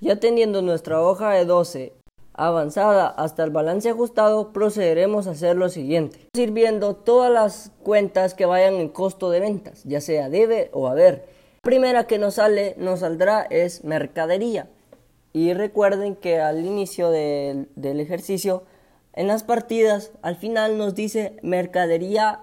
Ya teniendo nuestra hoja de 12 avanzada hasta el balance ajustado, procederemos a hacer lo siguiente. Ir viendo todas las cuentas que vayan en costo de ventas, ya sea debe o haber. La primera que nos sale, nos saldrá es mercadería. Y recuerden que al inicio del, del ejercicio, en las partidas, al final nos dice mercadería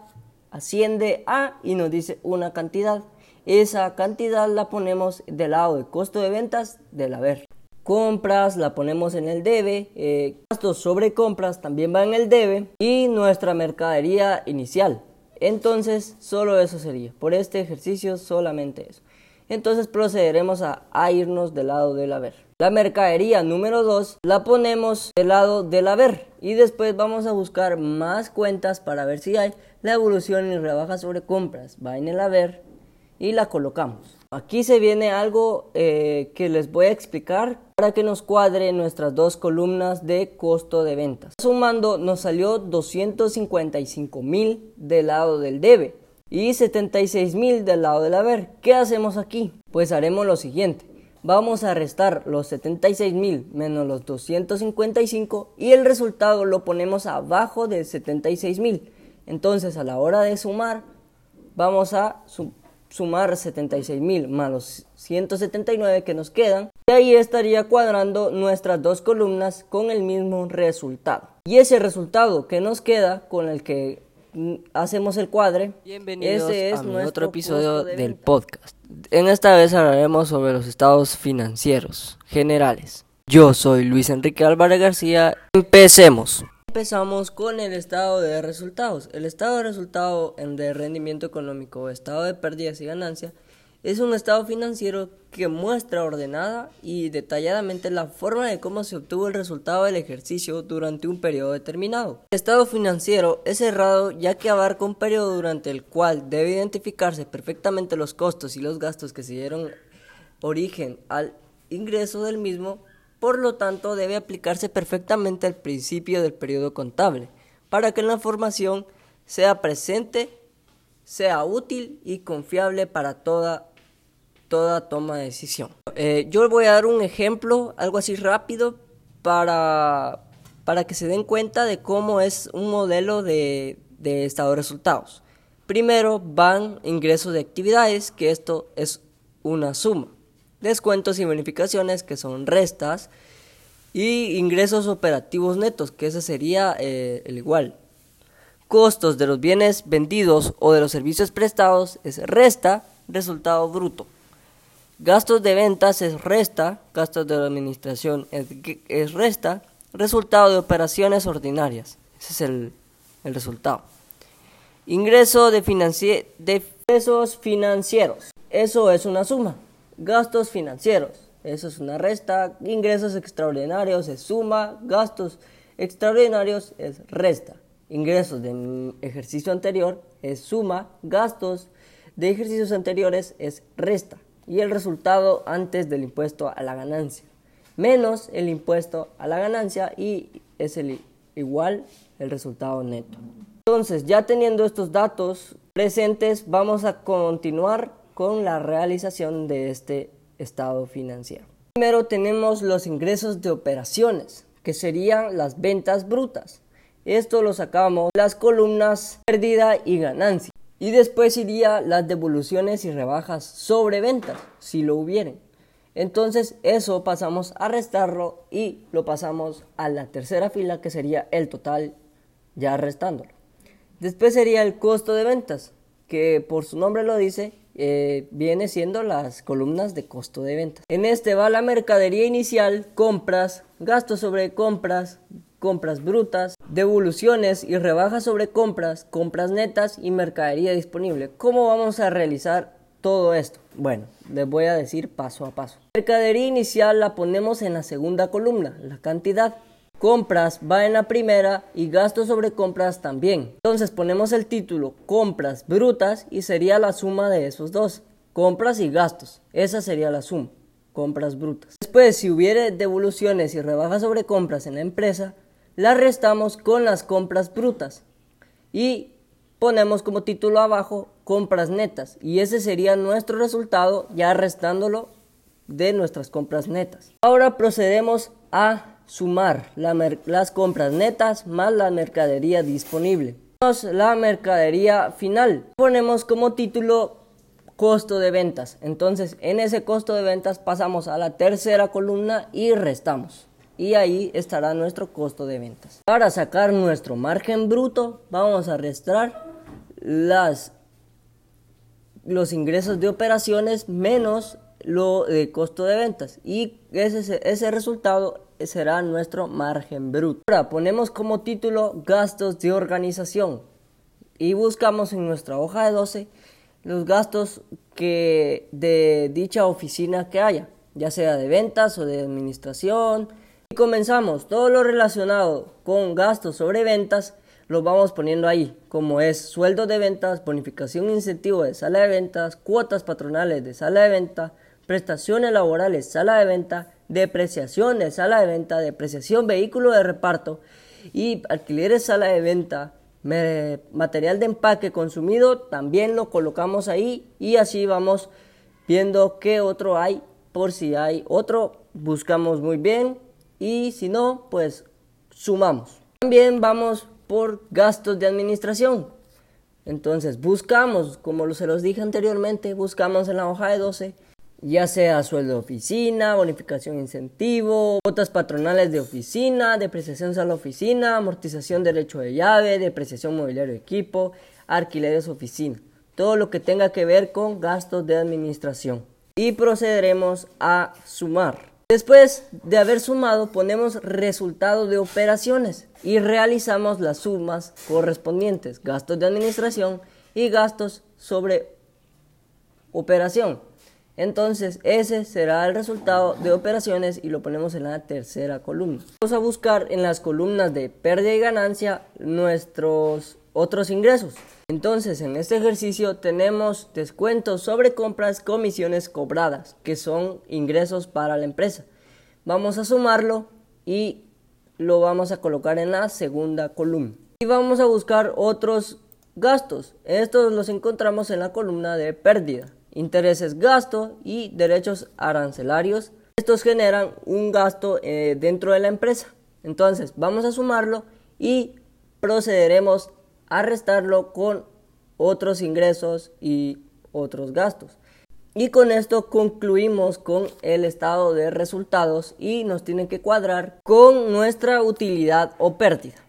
asciende a y nos dice una cantidad. Esa cantidad la ponemos del lado de costo de ventas del haber compras la ponemos en el debe, eh, gastos sobre compras también va en el debe y nuestra mercadería inicial. Entonces solo eso sería, por este ejercicio solamente eso. Entonces procederemos a, a irnos del lado del haber. La mercadería número 2 la ponemos del lado del haber y después vamos a buscar más cuentas para ver si hay la evolución y rebaja sobre compras. Va en el haber y la colocamos. Aquí se viene algo eh, que les voy a explicar para que nos cuadre nuestras dos columnas de costo de ventas. Sumando nos salió 255 mil del lado del debe y 76 mil del lado del haber. ¿Qué hacemos aquí? Pues haremos lo siguiente. Vamos a restar los 76 mil menos los 255 y el resultado lo ponemos abajo del 76 mil. Entonces a la hora de sumar vamos a sumar 76 mil más los 179 que nos quedan y ahí estaría cuadrando nuestras dos columnas con el mismo resultado. Y ese resultado que nos queda con el que mm, hacemos el cuadre Bienvenidos ese es a nuestro otro episodio del podcast. En esta vez hablaremos sobre los estados financieros generales. Yo soy Luis Enrique Álvarez García. Empecemos Empezamos con el estado de resultados. El estado de resultado de rendimiento económico estado de pérdidas y ganancias es un estado financiero que muestra ordenada y detalladamente la forma de cómo se obtuvo el resultado del ejercicio durante un periodo determinado. El estado financiero es cerrado ya que abarca un periodo durante el cual debe identificarse perfectamente los costos y los gastos que se dieron origen al ingreso del mismo por lo tanto, debe aplicarse perfectamente el principio del periodo contable para que la información sea presente, sea útil y confiable para toda, toda toma de decisión. Eh, yo voy a dar un ejemplo, algo así rápido, para, para que se den cuenta de cómo es un modelo de, de estado de resultados. Primero van ingresos de actividades, que esto es una suma descuentos y bonificaciones, que son restas, y ingresos operativos netos, que ese sería eh, el igual. Costos de los bienes vendidos o de los servicios prestados es resta, resultado bruto. Gastos de ventas es resta, gastos de administración es, resta, resultado de operaciones ordinarias. Ese es el, el resultado. Ingreso de, de ingresos financieros. Eso es una suma gastos financieros. Eso es una resta. Ingresos extraordinarios es suma. Gastos extraordinarios es resta. Ingresos de ejercicio anterior es suma. Gastos de ejercicios anteriores es resta. Y el resultado antes del impuesto a la ganancia. Menos el impuesto a la ganancia y es el igual el resultado neto. Entonces, ya teniendo estos datos presentes, vamos a continuar con la realización de este estado financiero. Primero tenemos los ingresos de operaciones, que serían las ventas brutas. Esto lo sacamos las columnas pérdida y ganancia. Y después iría las devoluciones y rebajas sobre ventas, si lo hubieren. Entonces eso pasamos a restarlo y lo pasamos a la tercera fila que sería el total ya restándolo. Después sería el costo de ventas, que por su nombre lo dice, eh, viene siendo las columnas de costo de ventas. En este va la mercadería inicial, compras, gastos sobre compras, compras brutas, devoluciones y rebajas sobre compras, compras netas y mercadería disponible. ¿Cómo vamos a realizar todo esto? Bueno, les voy a decir paso a paso. Mercadería inicial la ponemos en la segunda columna, la cantidad. Compras va en la primera y gastos sobre compras también. Entonces ponemos el título compras brutas y sería la suma de esos dos. Compras y gastos. Esa sería la suma. Compras brutas. Después, si hubiere devoluciones y rebajas sobre compras en la empresa, las restamos con las compras brutas. Y ponemos como título abajo compras netas. Y ese sería nuestro resultado ya restándolo de nuestras compras netas. Ahora procedemos a sumar las compras netas más la mercadería disponible. La mercadería final. Ponemos como título costo de ventas. Entonces, en ese costo de ventas pasamos a la tercera columna y restamos. Y ahí estará nuestro costo de ventas. Para sacar nuestro margen bruto, vamos a restar las, los ingresos de operaciones menos lo de costo de ventas. Y ese, ese resultado será nuestro margen bruto. Ahora ponemos como título gastos de organización y buscamos en nuestra hoja de 12 los gastos que de dicha oficina que haya, ya sea de ventas o de administración. Y comenzamos todo lo relacionado con gastos sobre ventas, lo vamos poniendo ahí, como es sueldo de ventas, bonificación incentivo de sala de ventas, cuotas patronales de sala de venta, prestaciones laborales sala de venta, depreciación de sala de venta, depreciación vehículo de reparto y alquileres sala de venta, material de empaque consumido, también lo colocamos ahí y así vamos viendo qué otro hay, por si hay otro, buscamos muy bien y si no, pues sumamos. También vamos por gastos de administración. Entonces buscamos, como se los dije anteriormente, buscamos en la hoja de 12 ya sea sueldo de oficina, bonificación incentivo, cuotas patronales de oficina, depreciación a la oficina, amortización derecho de llave, depreciación mobiliario equipo, alquileres oficina, todo lo que tenga que ver con gastos de administración. Y procederemos a sumar. Después de haber sumado, ponemos resultado de operaciones y realizamos las sumas correspondientes, gastos de administración y gastos sobre operación. Entonces ese será el resultado de operaciones y lo ponemos en la tercera columna. Vamos a buscar en las columnas de pérdida y ganancia nuestros otros ingresos. Entonces en este ejercicio tenemos descuentos sobre compras, comisiones cobradas, que son ingresos para la empresa. Vamos a sumarlo y lo vamos a colocar en la segunda columna. Y vamos a buscar otros gastos. Estos los encontramos en la columna de pérdida intereses gasto y derechos arancelarios. Estos generan un gasto eh, dentro de la empresa. Entonces vamos a sumarlo y procederemos a restarlo con otros ingresos y otros gastos. Y con esto concluimos con el estado de resultados y nos tiene que cuadrar con nuestra utilidad o pérdida.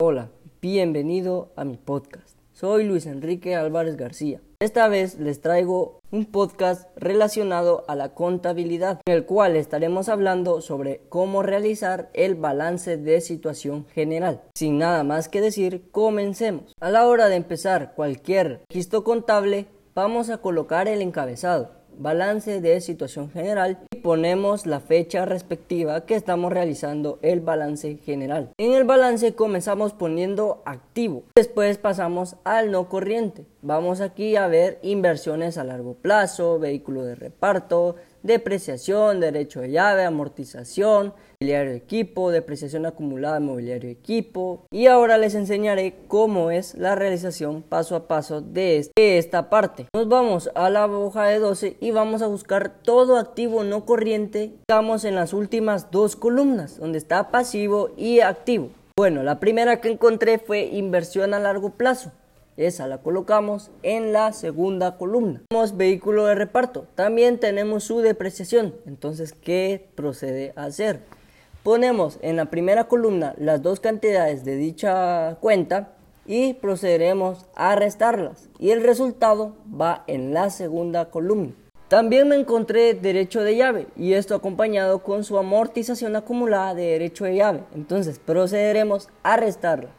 Hola, bienvenido a mi podcast. Soy Luis Enrique Álvarez García. Esta vez les traigo un podcast relacionado a la contabilidad, en el cual estaremos hablando sobre cómo realizar el balance de situación general. Sin nada más que decir, comencemos. A la hora de empezar cualquier registro contable, vamos a colocar el encabezado balance de situación general ponemos la fecha respectiva que estamos realizando el balance general. En el balance comenzamos poniendo activo, después pasamos al no corriente. Vamos aquí a ver inversiones a largo plazo, vehículo de reparto, depreciación, derecho de llave, amortización, mobiliario de equipo, depreciación acumulada de mobiliario de equipo. Y ahora les enseñaré cómo es la realización paso a paso de esta parte. Nos vamos a la hoja de 12 y vamos a buscar todo activo no corriente. Estamos en las últimas dos columnas, donde está pasivo y activo. Bueno, la primera que encontré fue inversión a largo plazo. Esa la colocamos en la segunda columna. Tenemos vehículo de reparto. También tenemos su depreciación. Entonces, ¿qué procede a hacer? Ponemos en la primera columna las dos cantidades de dicha cuenta y procederemos a restarlas. Y el resultado va en la segunda columna. También me encontré derecho de llave y esto acompañado con su amortización acumulada de derecho de llave. Entonces procederemos a restarla.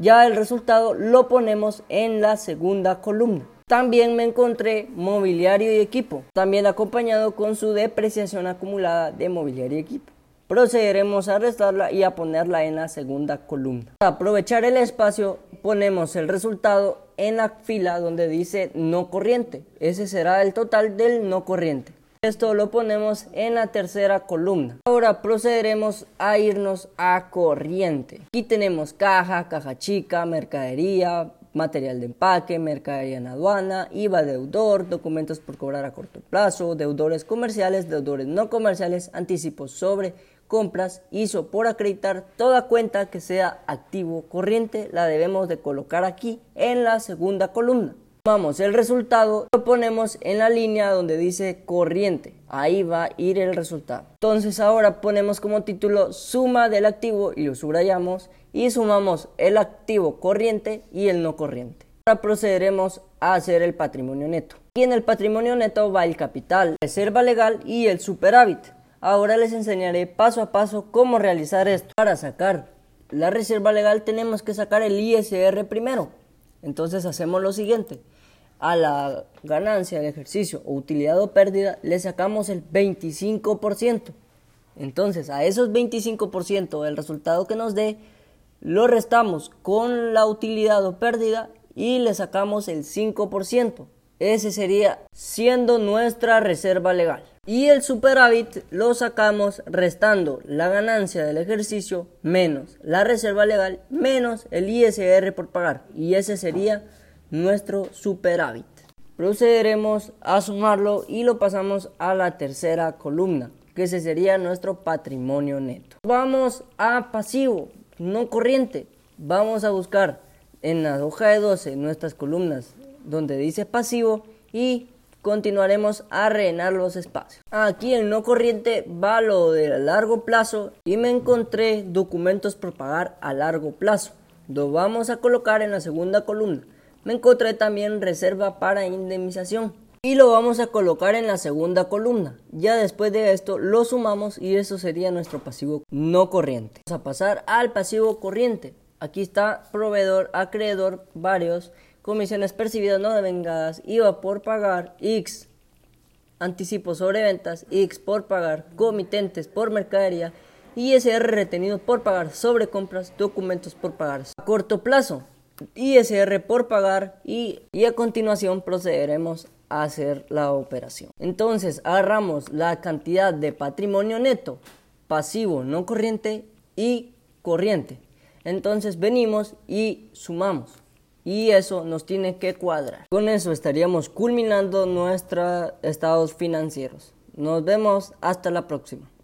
Ya el resultado lo ponemos en la segunda columna. También me encontré mobiliario y equipo, también acompañado con su depreciación acumulada de mobiliario y equipo. Procederemos a restarla y a ponerla en la segunda columna. Para aprovechar el espacio, ponemos el resultado en la fila donde dice no corriente. Ese será el total del no corriente. Esto lo ponemos en la tercera columna. Ahora procederemos a irnos a corriente. Aquí tenemos caja, caja chica, mercadería, material de empaque, mercadería en aduana, IVA deudor, documentos por cobrar a corto plazo, deudores comerciales, deudores no comerciales, anticipos sobre compras, hizo por acreditar toda cuenta que sea activo corriente, la debemos de colocar aquí en la segunda columna. Vamos, el resultado lo ponemos en la línea donde dice corriente. Ahí va a ir el resultado. Entonces ahora ponemos como título suma del activo y lo subrayamos y sumamos el activo corriente y el no corriente. Ahora procederemos a hacer el patrimonio neto. Y en el patrimonio neto va el capital, reserva legal y el superávit. Ahora les enseñaré paso a paso cómo realizar esto. Para sacar la reserva legal tenemos que sacar el ISR primero. Entonces hacemos lo siguiente a la ganancia del ejercicio o utilidad o pérdida le sacamos el 25%. Entonces, a esos 25% del resultado que nos dé, lo restamos con la utilidad o pérdida y le sacamos el 5%. Ese sería siendo nuestra reserva legal. Y el superávit lo sacamos restando la ganancia del ejercicio menos la reserva legal menos el ISR por pagar. Y ese sería nuestro superávit. Procederemos a sumarlo y lo pasamos a la tercera columna, que sería nuestro patrimonio neto. Vamos a pasivo, no corriente. Vamos a buscar en la hoja de 12 nuestras columnas donde dice pasivo y continuaremos a rellenar los espacios. Aquí en no corriente va lo de largo plazo y me encontré documentos por pagar a largo plazo. Lo vamos a colocar en la segunda columna me encontré también reserva para indemnización y lo vamos a colocar en la segunda columna. Ya después de esto lo sumamos y eso sería nuestro pasivo no corriente. Vamos a pasar al pasivo corriente. Aquí está proveedor, acreedor, varios, comisiones percibidas no devengadas, IVA por pagar, X, anticipo sobre ventas, X por pagar, comitentes por mercadería, ISR retenido por pagar sobre compras, documentos por pagar a corto plazo. ISR por pagar y, y a continuación procederemos a hacer la operación. Entonces agarramos la cantidad de patrimonio neto, pasivo, no corriente y corriente. Entonces venimos y sumamos. Y eso nos tiene que cuadrar. Con eso estaríamos culminando nuestros estados financieros. Nos vemos hasta la próxima.